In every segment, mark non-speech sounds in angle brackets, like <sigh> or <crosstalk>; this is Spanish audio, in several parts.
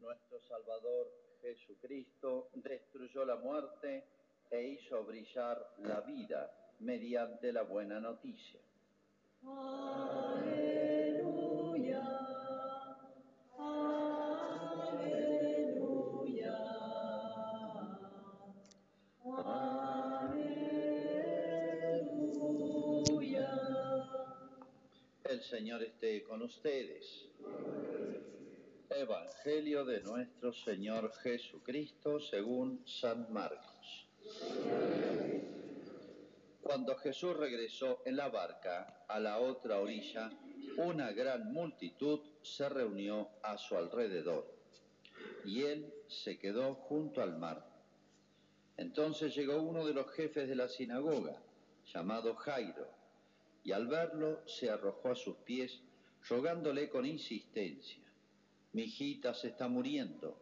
nuestro Salvador Jesucristo destruyó la muerte e hizo brillar la vida mediante la buena noticia. Aleluya. Aleluya. Aleluya. El Señor esté con ustedes. Evangelio de nuestro Señor Jesucristo según San Marcos. Cuando Jesús regresó en la barca a la otra orilla, una gran multitud se reunió a su alrededor y él se quedó junto al mar. Entonces llegó uno de los jefes de la sinagoga, llamado Jairo, y al verlo se arrojó a sus pies, rogándole con insistencia, mi hijita se está muriendo,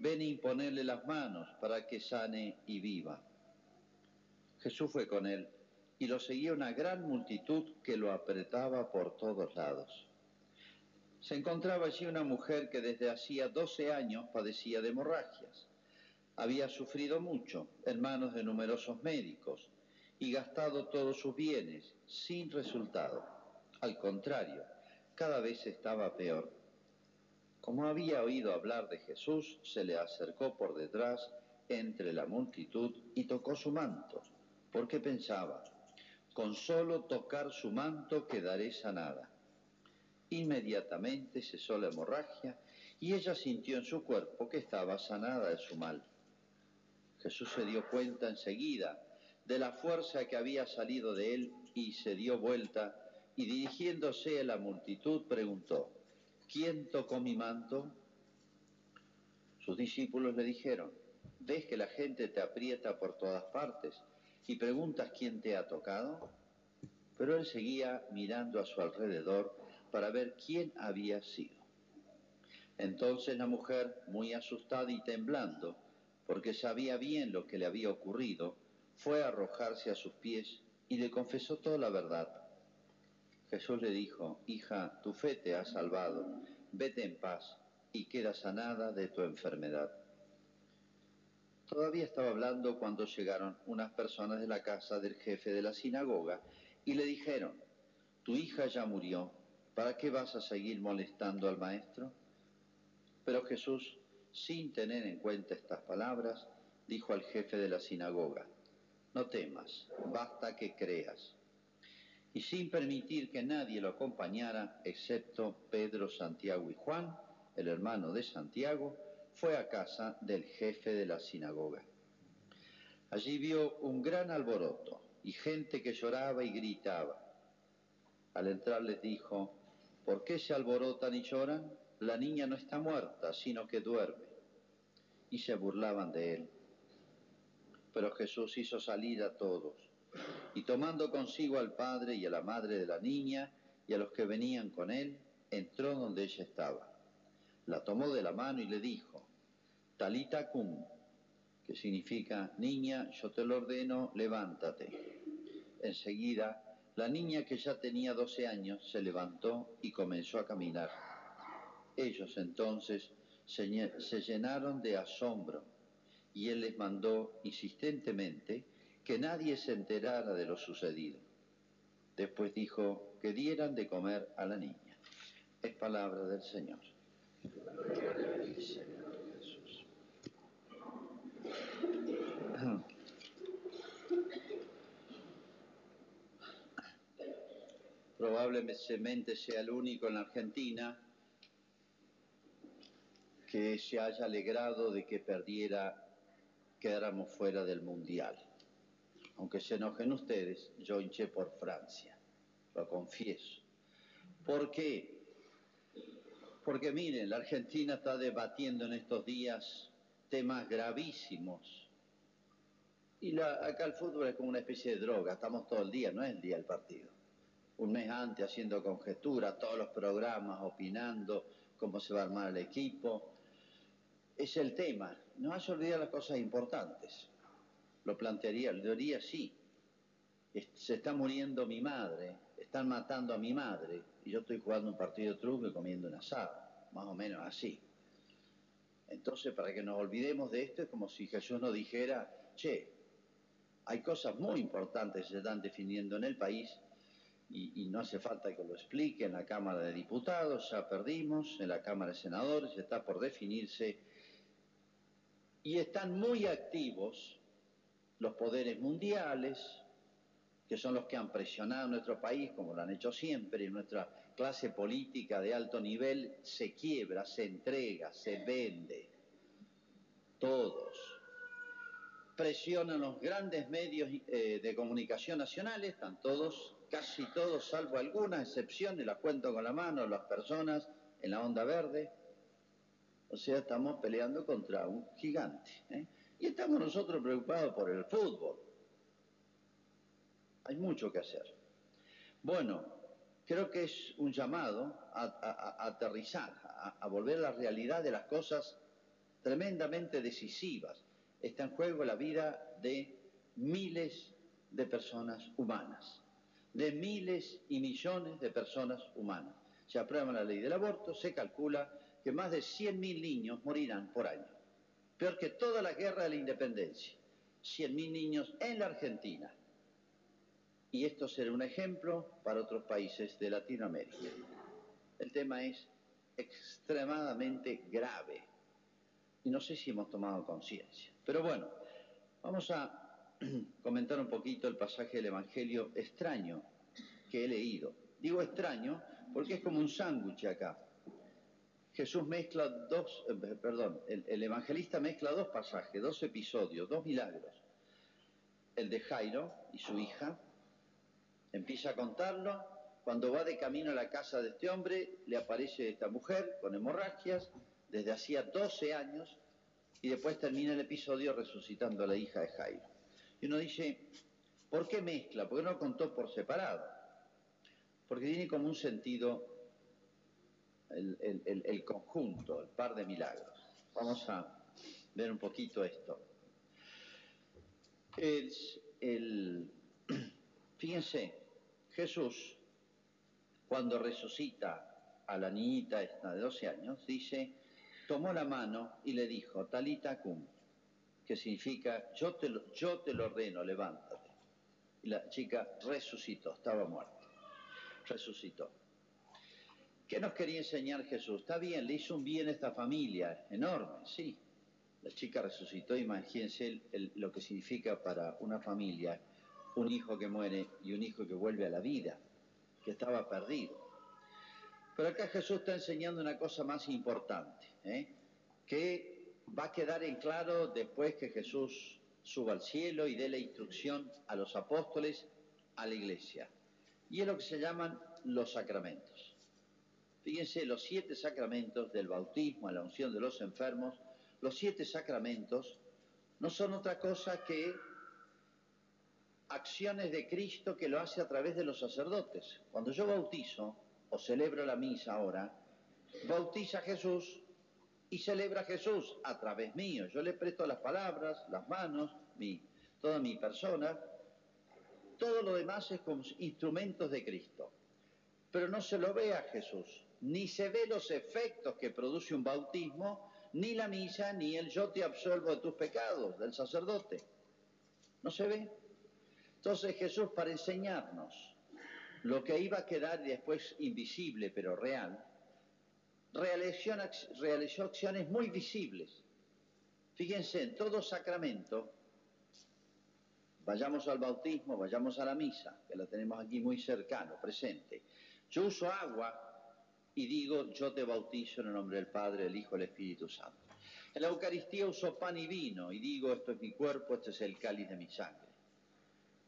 ven a imponerle las manos para que sane y viva. Jesús fue con él y lo seguía una gran multitud que lo apretaba por todos lados. Se encontraba allí una mujer que desde hacía 12 años padecía de hemorragias. Había sufrido mucho en manos de numerosos médicos y gastado todos sus bienes sin resultado. Al contrario, cada vez estaba peor. Como había oído hablar de Jesús, se le acercó por detrás entre la multitud y tocó su manto, porque pensaba, con solo tocar su manto quedaré sanada. Inmediatamente cesó la hemorragia y ella sintió en su cuerpo que estaba sanada de su mal. Jesús se dio cuenta enseguida de la fuerza que había salido de él y se dio vuelta y dirigiéndose a la multitud preguntó, ¿quién tocó mi manto? Sus discípulos le dijeron, ¿ves que la gente te aprieta por todas partes y preguntas quién te ha tocado? Pero él seguía mirando a su alrededor para ver quién había sido. Entonces la mujer, muy asustada y temblando, porque sabía bien lo que le había ocurrido, fue a arrojarse a sus pies y le confesó toda la verdad. Jesús le dijo, hija, tu fe te ha salvado, vete en paz y queda sanada de tu enfermedad. Todavía estaba hablando cuando llegaron unas personas de la casa del jefe de la sinagoga y le dijeron, tu hija ya murió, ¿para qué vas a seguir molestando al maestro? Pero Jesús, sin tener en cuenta estas palabras, dijo al jefe de la sinagoga, no temas, basta que creas. Y sin permitir que nadie lo acompañara, excepto Pedro, Santiago y Juan, el hermano de Santiago, fue a casa del jefe de la sinagoga. Allí vio un gran alboroto y gente que lloraba y gritaba. Al entrar les dijo, ¿por qué se alborotan y lloran? La niña no está muerta, sino que duerme. Y se burlaban de él. Pero Jesús hizo salir a todos, y tomando consigo al padre y a la madre de la niña y a los que venían con él, entró donde ella estaba. La tomó de la mano y le dijo, Talita cum, que significa, niña, yo te lo ordeno, levántate. Enseguida, la niña que ya tenía 12 años se levantó y comenzó a caminar. Ellos entonces se, se llenaron de asombro y él les mandó insistentemente que nadie se enterara de lo sucedido. Después dijo que dieran de comer a la niña. Es palabra del Señor. Probablemente sea el único en la Argentina que se haya alegrado de que perdiera quedáramos fuera del Mundial. Aunque se enojen ustedes, yo hinché por Francia, lo confieso. ¿Por qué? Porque miren, la Argentina está debatiendo en estos días temas gravísimos. Y la, acá el fútbol es como una especie de droga, estamos todo el día, no es el día del partido. Un mes antes haciendo conjetura, todos los programas, opinando cómo se va a armar el equipo. Es el tema, no has olvidado las cosas importantes. Lo plantearía, lo diría sí. Se está muriendo mi madre, están matando a mi madre, y yo estoy jugando un partido de truco y comiendo un asado, más o menos así. Entonces, para que nos olvidemos de esto, es como si Jesús nos dijera, che, hay cosas muy importantes que se están definiendo en el país y, y, no hace falta que lo explique en la Cámara de Diputados, ya perdimos, en la Cámara de Senadores está por definirse y están muy activos los poderes mundiales, que son los que han presionado a nuestro país, como lo han hecho siempre, y nuestra clase política de alto nivel se quiebra, se entrega, se vende. Todos. Presionan los grandes medios eh, de comunicación nacionales, están todos, casi todos, salvo algunas excepciones, las cuento con la mano, las personas en la onda verde. O sea, estamos peleando contra un gigante. ¿eh? Y estamos nosotros preocupados por el fútbol. Hay mucho que hacer. Bueno, creo que es un llamado a, aterrizar, a, a, volver a la realidad de las cosas tremendamente decisivas. Está en juego la vida de miles de personas humanas, de miles y millones de personas humanas. Se aprueba la ley del aborto, se calcula que más de 100.000 niños morirán por año. Peor que toda la guerra de la independencia. 100.000 niños en la Argentina. Y esto será un ejemplo para otros países de Latinoamérica. El tema es extremadamente grave. Y no sé si hemos tomado conciencia. Pero bueno, vamos a <clears throat> comentar un poquito el pasaje del Evangelio extraño que he leído. Digo extraño porque es como un sándwich acá. Jesús mezcla dos, eh, perdón, el, el, evangelista mezcla dos pasajes, dos episodios, dos milagros. El de Jairo y su hija, empieza a contarlo, cuando va de camino a la casa de este hombre, le aparece esta mujer con hemorragias desde hacía 12 años y después termina el episodio resucitando a la hija de Jairo. Y uno dice, ¿por qué mezcla? ¿Por qué no contó por separado? Porque tiene como un sentido el, conjunto, el par de milagros. Vamos a ver un poquito esto. Es el, <clears throat> fíjense, Jesús, cuando resucita a la niñita esta de 12 años, dice, tomó la mano y le dijo, talita cum, que significa, yo te lo, yo te lo ordeno, levántate. Y la chica resucitó, estaba muerta, resucitó. ¿Qué nos quería enseñar Jesús? Está bien, le hizo un bien a esta familia, enorme, sí. La chica resucitó, imagínense el, lo que significa para una familia un hijo que muere y un hijo que vuelve a la vida, que estaba perdido. Pero acá Jesús está enseñando una cosa más importante, ¿eh? que va a quedar en claro después que Jesús suba al cielo y dé la instrucción a los apóstoles, a la iglesia. Y es lo que se llaman los sacramentos. Fíjense, los siete sacramentos del bautismo la unción de los enfermos, los siete sacramentos no son otra cosa que acciones de Cristo que lo hace a través de los sacerdotes. Cuando yo bautizo o celebro la misa ahora, bautiza a Jesús y celebra a Jesús a través mío. Yo le presto las palabras, las manos, mi, toda mi persona. Todo lo demás es como instrumentos de Cristo. Pero no se lo ve a Jesús, ni se ve los efectos que produce un bautismo, ni la misa, ni el yo te absolvo de tus pecados del sacerdote. No se ve. Entonces Jesús, para enseñarnos lo que iba a quedar después invisible pero real, realizó, acciones muy visibles. Fíjense, en todo sacramento, vayamos al bautismo, vayamos a la misa, que la tenemos aquí muy cercano, presente. Yo uso agua y digo, yo te bautizo en el nombre del Padre, del Hijo del Espíritu Santo. En la Eucaristía uso pan y vino y digo, esto es mi cuerpo, este es el cáliz de mi sangre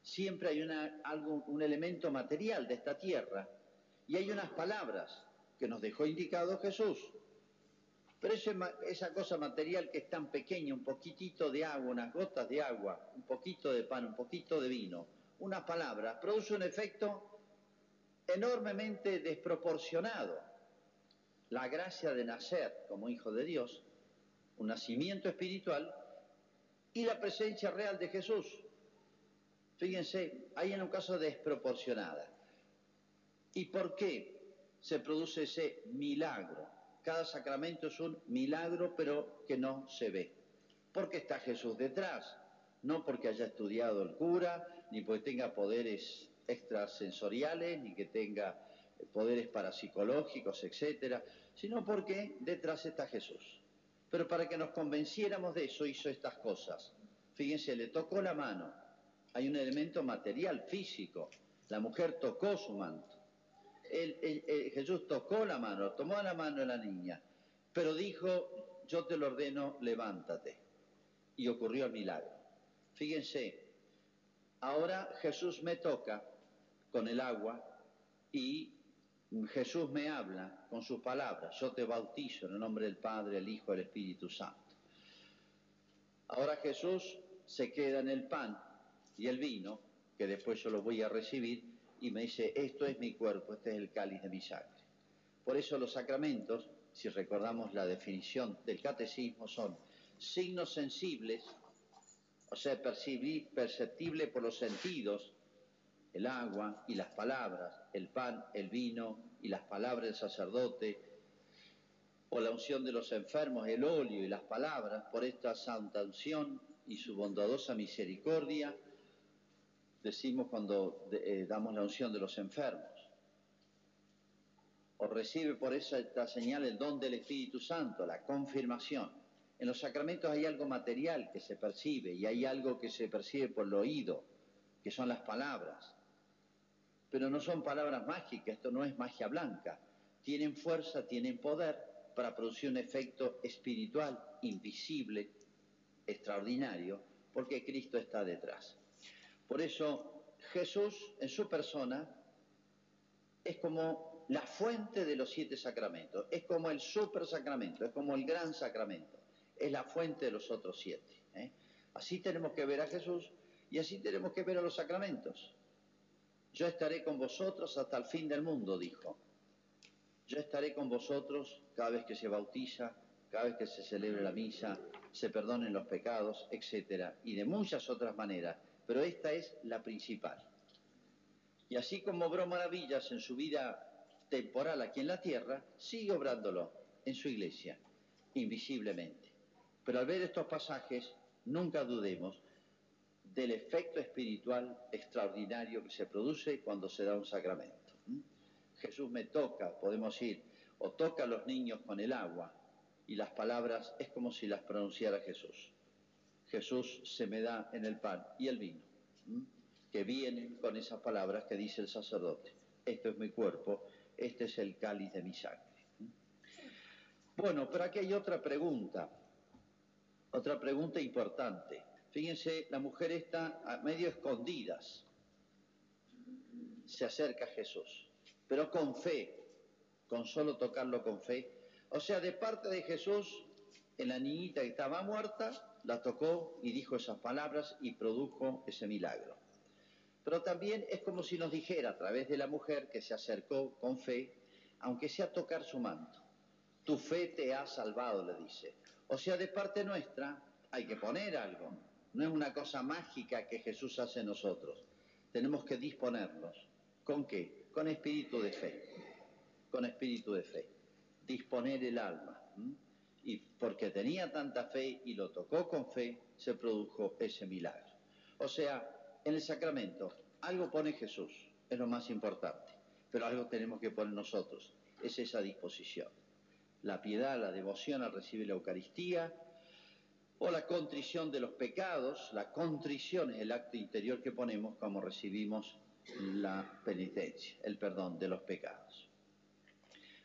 siempre hay algo, un elemento material de esta tierra y hay unas palabras que nos dejó indicado Jesús. Pero esa cosa material que es tan pequeña, un poquitito de agua, unas gotas de agua, un poquito de pan, un poquito de vino, unas palabras, produce un efecto enormemente desproporcionado. La gracia de nacer como hijo de Dios, un nacimiento espiritual y la presencia real de Jesús. Fíjense, hay en un caso desproporcionada. ¿Y por qué se produce ese milagro? Cada sacramento es un milagro, pero que no se ve. Porque está Jesús detrás, no porque haya estudiado el cura, ni porque tenga poderes extrasensoriales, ni que tenga poderes parapsicológicos, etcétera, sino porque detrás está Jesús. Pero para que nos convenciéramos de eso hizo estas cosas. Fíjense, le tocó la mano. Hay un elemento material, físico. La mujer tocó su manto. Jesús tocó la mano, tomó la mano de la niña, pero dijo, yo te lo ordeno, levántate. Y ocurrió el milagro. Fíjense, ahora Jesús me toca con el agua y Jesús me habla con sus palabras, yo te bautizo en el nombre del Padre, el Hijo, el Espíritu Santo. Ahora Jesús se queda en el pan y el vino, que después yo lo voy a recibir, y me dice, esto es mi cuerpo, este es el cáliz de mi sangre. Por eso los sacramentos, si recordamos la definición del catecismo, son signos sensibles, o sea, perceptible por los sentidos, el agua y las palabras, el pan, el vino y las palabras del sacerdote, o la unción de los enfermos, el óleo y las palabras, por esta santa unción y su bondadosa misericordia, decimos cuando eh, damos la unción de los enfermos. O recibe por esa esta señal el don del Espíritu Santo, la confirmación. En los sacramentos hay algo material que se percibe y hay algo que se percibe por el oído, que son las palabras pero no son palabras mágicas, esto no es magia blanca. Tienen fuerza, tienen poder para producir un efecto espiritual, invisible, extraordinario, porque Cristo está detrás. Por eso Jesús en su persona es como la fuente de los siete sacramentos, es como el super sacramento, es como el gran sacramento, es la fuente de los otros siete. ¿eh? Así tenemos que ver a Jesús y así tenemos que ver a los sacramentos. Yo estaré con vosotros hasta el fin del mundo, dijo. Yo estaré con vosotros cada vez que se bautiza, cada vez que se celebre la misa, se perdonen los pecados, etc. Y de muchas otras maneras, pero esta es la principal. Y así como obró maravillas en su vida temporal aquí en la tierra, sigue obrándolo en su iglesia, invisiblemente. Pero al ver estos pasajes, nunca dudemos del efecto espiritual extraordinario que se produce cuando se da un sacramento. Jesús me toca, podemos ir, o toca a los niños con el agua, y las palabras es como si las pronunciara Jesús. Jesús se me da en el pan y el vino, que vienen con esas palabras que dice el sacerdote. Esto es mi cuerpo, este es el cáliz de mi sangre. Bueno, pero aquí hay otra pregunta, otra pregunta importante. Fíjense, la mujer está a medio escondidas. Se acerca a Jesús, pero con fe, con solo tocarlo con fe. O sea, de parte de Jesús, en la niñita que estaba muerta, la tocó y dijo esas palabras y produjo ese milagro. Pero también es como si nos dijera a través de la mujer que se acercó con fe, aunque sea tocar su manto. Tu fe te ha salvado, le dice. O sea, de parte nuestra hay que poner algo. No es una cosa mágica que Jesús hace en nosotros. Tenemos que disponernos. ¿Con qué? Con espíritu de fe. Con espíritu de fe. Disponer el alma. Y porque tenía tanta fe y lo tocó con fe, se produjo ese milagro. O sea, en el sacramento, algo pone Jesús, es lo más importante, pero algo tenemos que poner nosotros, es esa disposición. La piedad, la devoción al recibir la Eucaristía, o la contrición de los pecados, la contrición es el acto interior que ponemos como recibimos la penitencia, el perdón de los pecados.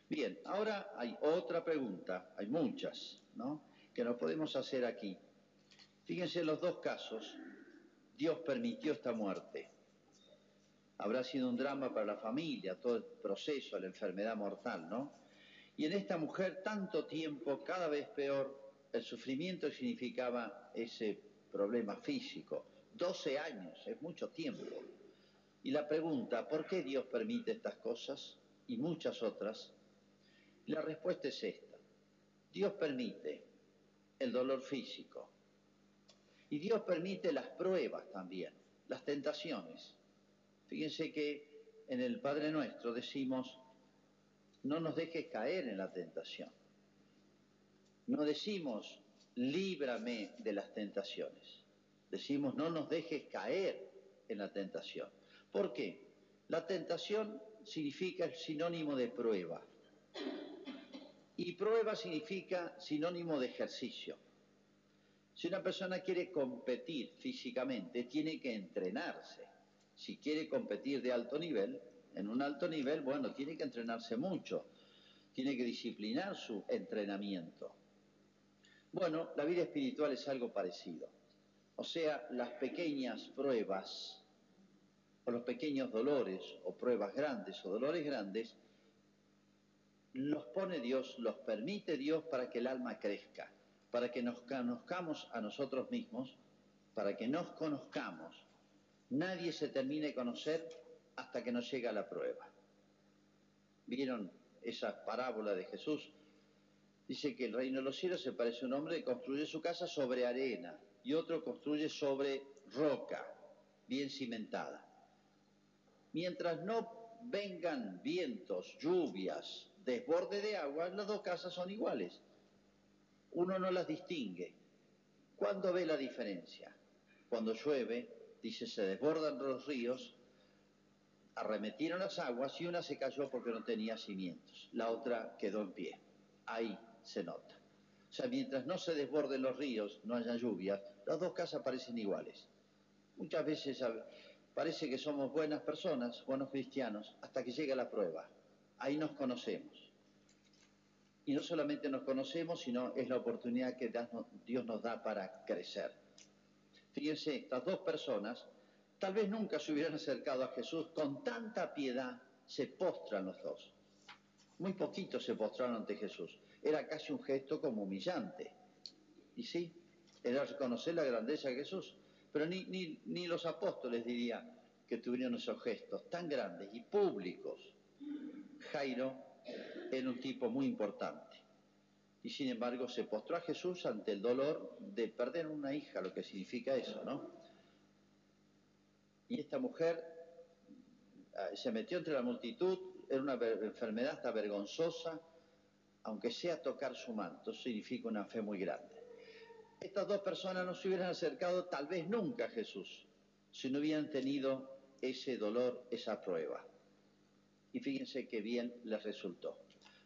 Bien, ahora hay otra pregunta, hay muchas, ¿no? Que nos podemos hacer aquí. Fíjense los dos casos, Dios permitió esta muerte. Habrá sido un drama para la familia, todo el proceso, la enfermedad mortal, ¿no? Y en esta mujer tanto tiempo, cada vez peor, el sufrimiento significaba ese problema físico. 12 años, es mucho tiempo. Y la pregunta, ¿por qué Dios permite estas cosas y muchas otras? La respuesta es esta. Dios permite el dolor físico. Y Dios permite las pruebas también, las tentaciones. Fíjense que en el Padre Nuestro decimos, no nos dejes caer en la tentación. No decimos, líbrame de las tentaciones. Decimos, no nos dejes caer en la tentación. ¿Por qué? La tentación significa el sinónimo de prueba. Y prueba significa sinónimo de ejercicio. Si una persona quiere competir físicamente, tiene que entrenarse. Si quiere competir de alto nivel, en un alto nivel, bueno, tiene que entrenarse mucho. Tiene que disciplinar su entrenamiento. Bueno, la vida espiritual es algo parecido. O sea, las pequeñas pruebas o los pequeños dolores o pruebas grandes o dolores grandes, los pone Dios, los permite Dios para que el alma crezca, para que nos conozcamos a nosotros mismos, para que nos conozcamos. Nadie se termine de conocer hasta que nos llega la prueba. ¿Vieron esa parábola de Jesús? Dice que el reino de los cielos se parece a un hombre que construye su casa sobre arena y otro construye sobre roca, bien cimentada. Mientras no vengan vientos, lluvias, desborde de agua, las dos casas son iguales. Uno no las distingue. ¿Cuándo ve la diferencia? Cuando llueve, dice, se desbordan los ríos, arremetieron las aguas y una se cayó porque no tenía cimientos, la otra quedó en pie. Ahí se nota. O sea, mientras no se desborden los ríos, no haya lluvias, las dos casas parecen iguales. Muchas veces parece que somos buenas personas, buenos cristianos, hasta que llega la prueba. Ahí nos conocemos. Y no solamente nos conocemos, sino es la oportunidad que Dios nos da para crecer. Fíjense, estas dos personas tal vez nunca se hubieran acercado a Jesús, con tanta piedad se postran los dos. Muy poquitos se postraron ante Jesús. Era casi un gesto como humillante. Y sí, era reconocer la grandeza de Jesús. Pero ni, ni, ni los apóstoles diría que tuvieron esos gestos tan grandes y públicos. Jairo era un tipo muy importante. Y sin embargo se postró a Jesús ante el dolor de perder una hija, lo que significa eso, ¿no? Y esta mujer ah, se metió entre la multitud, era una enfermedad hasta vergonzosa, aunque sea tocar su manto, significa una fe muy grande. Estas dos personas no se hubieran acercado tal vez nunca a Jesús si no hubieran tenido ese dolor, esa prueba. Y fíjense qué bien les resultó.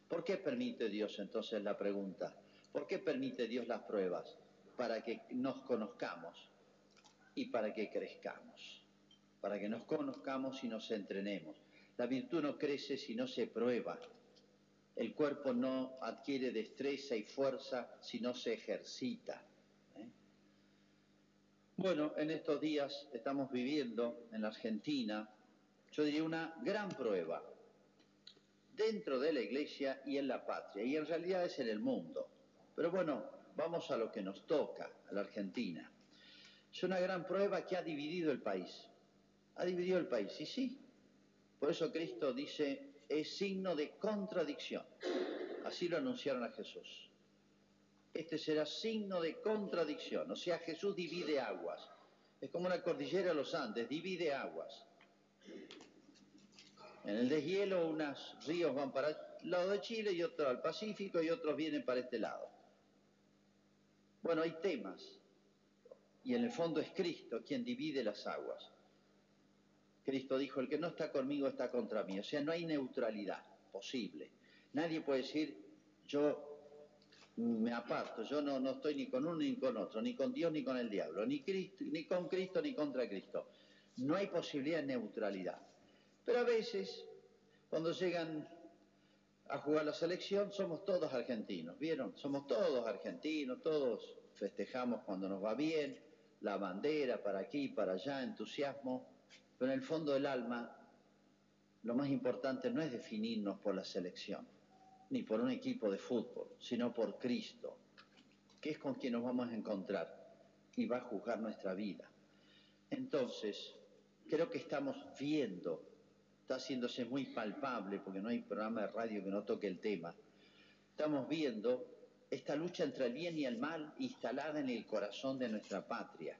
¿Por qué permite Dios entonces la pregunta? ¿Por qué permite Dios las pruebas? Para que nos conozcamos y para que crezcamos. Para que nos conozcamos y nos entrenemos. La virtud no crece si no se prueba. El cuerpo no adquiere destreza y fuerza si no se ejercita. ¿eh? Bueno, en estos días estamos viviendo en la Argentina, yo diría, una gran prueba dentro de la iglesia y en la patria, y en realidad es en el mundo. Pero bueno, vamos a lo que nos toca, a la Argentina. Es una gran prueba que ha dividido el país. Ha dividido el país, y sí. Por eso Cristo dice, es signo de contradicción. Así lo anunciaron a Jesús. Este será signo de contradicción. O sea, Jesús divide aguas. Es como la cordillera de los Andes, divide aguas. En el deshielo, unos ríos van para el lado de Chile y otros al Pacífico y otros vienen para este lado. Bueno, hay temas. Y en el fondo es Cristo quien divide las aguas. Cristo dijo, el que no está conmigo está contra mí. O sea, no hay neutralidad posible. Nadie puede decir, yo me aparto, yo no, no estoy ni con uno ni con otro, ni con Dios ni con el diablo, ni, Cristo, ni con Cristo ni contra Cristo. No hay posibilidad de neutralidad. Pero a veces, cuando llegan a jugar la selección, somos todos argentinos, ¿vieron? Somos todos argentinos, todos festejamos cuando nos va bien, la bandera para aquí, para allá, entusiasmo, pero en el fondo del alma, lo más importante no es definirnos por la selección, ni por un equipo de fútbol, sino por Cristo, que es con quien nos vamos a encontrar y va a juzgar nuestra vida. Entonces, creo que estamos viendo está haciéndose muy palpable porque no hay programa de radio que no toque el tema. Estamos viendo esta lucha entre el bien y el mal instalada en el corazón de nuestra patria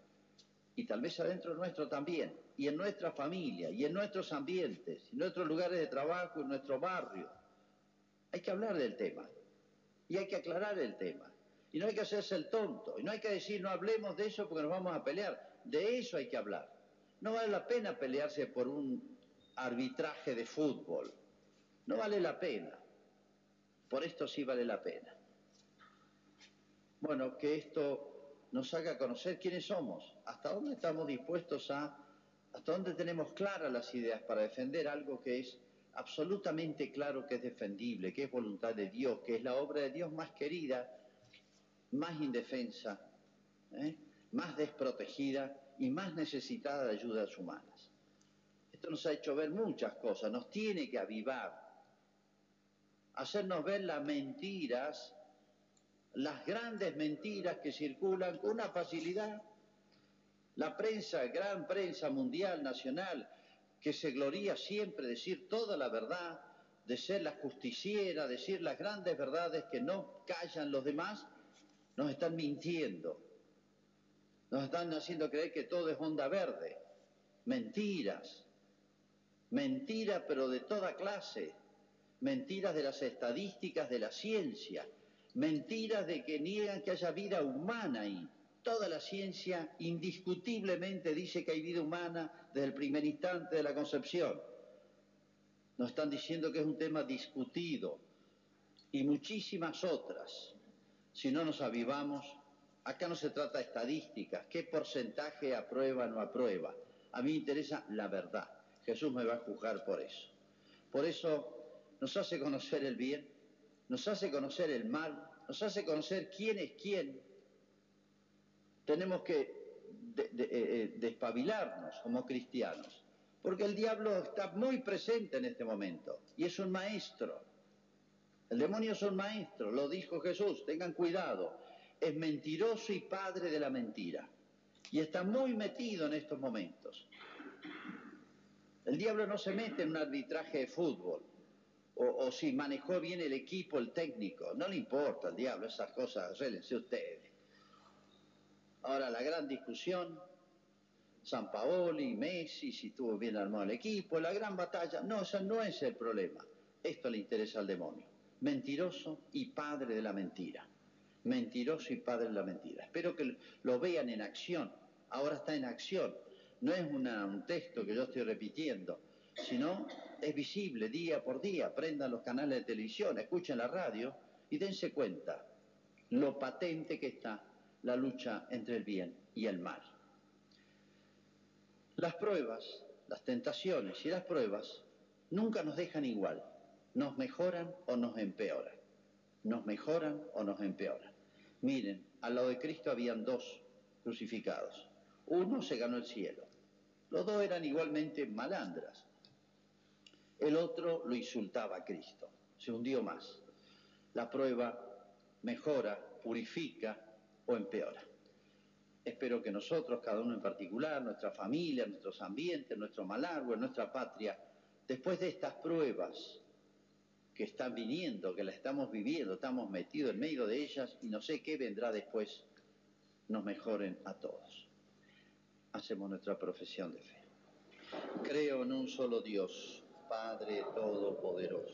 y tal vez adentro nuestro también, y en nuestra familia, y en nuestros ambientes, en nuestros lugares de trabajo, en nuestro barrio. Hay que hablar del tema y hay que aclarar el tema. Y no hay que hacerse el tonto. Y no hay que decir, no hablemos de eso porque nos vamos a pelear. De eso hay que hablar. No vale la pena pelearse por un arbitraje de fútbol. No vale la pena. Por esto sí vale la pena. Bueno, que esto nos haga conocer quiénes somos, hasta dónde estamos dispuestos a, hasta dónde tenemos claras las ideas para defender algo que es absolutamente claro que es defendible, que es voluntad de Dios, que es la obra de Dios más querida, más indefensa, ¿eh? más desprotegida y más necesitada de ayudas humanas. Esto nos ha hecho ver muchas cosas, nos tiene que avivar, hacernos ver las mentiras, las grandes mentiras que circulan con una facilidad. La prensa, gran prensa mundial, nacional, que se gloria siempre decir toda la verdad, de ser la justiciera, decir las grandes verdades que no callan los demás, nos están mintiendo. Nos están haciendo creer que todo es onda verde. Mentiras. Mentiras, pero de toda clase. Mentiras de las estadísticas de la ciencia. Mentiras de que niegan que haya vida humana ahí. Toda la ciencia indiscutiblemente dice que hay vida humana desde el primer instante de la concepción. Nos están diciendo que es un tema discutido y muchísimas otras. Si no nos avivamos, acá no se trata de estadísticas, qué porcentaje aprueba o no aprueba. A mí me interesa la verdad. Jesús me va a juzgar por eso. Por eso nos hace conocer el bien, nos hace conocer el mal, nos hace conocer quién es quién. Tenemos que de, de, eh, despabilarnos como cristianos, porque el diablo está muy presente en este momento y es un maestro. El demonio es un maestro, lo dijo Jesús, tengan cuidado, es mentiroso y padre de la mentira y está muy metido en estos momentos. El diablo no se mete en un arbitraje de fútbol, o, o, si manejó bien el equipo, el técnico, no le importa al diablo, esas cosas, arréglense ustedes. Ahora la gran discusión, San Paoli, Messi, si tuvo bien armado el equipo, la gran batalla, no, ese no es el problema. Esto le interesa al demonio. Mentiroso y padre de la mentira. Mentiroso y padre de la mentira. Espero que lo vean en acción. Ahora está en acción. No es un texto que yo estoy repitiendo, sino es visible día por día. Prendan los canales de televisión, escuchen la radio y dense cuenta lo patente que está la lucha entre el bien y el mal. Las pruebas, las tentaciones y las pruebas nunca nos dejan igual, nos mejoran o nos empeoran, nos mejoran o nos empeoran. Miren, al lado de Cristo habían dos crucificados, uno se ganó el cielo, los dos eran igualmente malandras, el otro lo insultaba a Cristo, se hundió más. La prueba mejora, purifica, o empeora. Espero que nosotros, cada uno en particular, nuestra familia, nuestros ambientes, nuestro Malargüe, nuestra patria, después de estas pruebas que están viniendo, que las estamos viviendo, estamos metidos en medio de ellas y no sé qué vendrá después, nos mejoren a todos. Hacemos nuestra profesión de fe. Creo en un solo Dios, Padre Todopoderoso.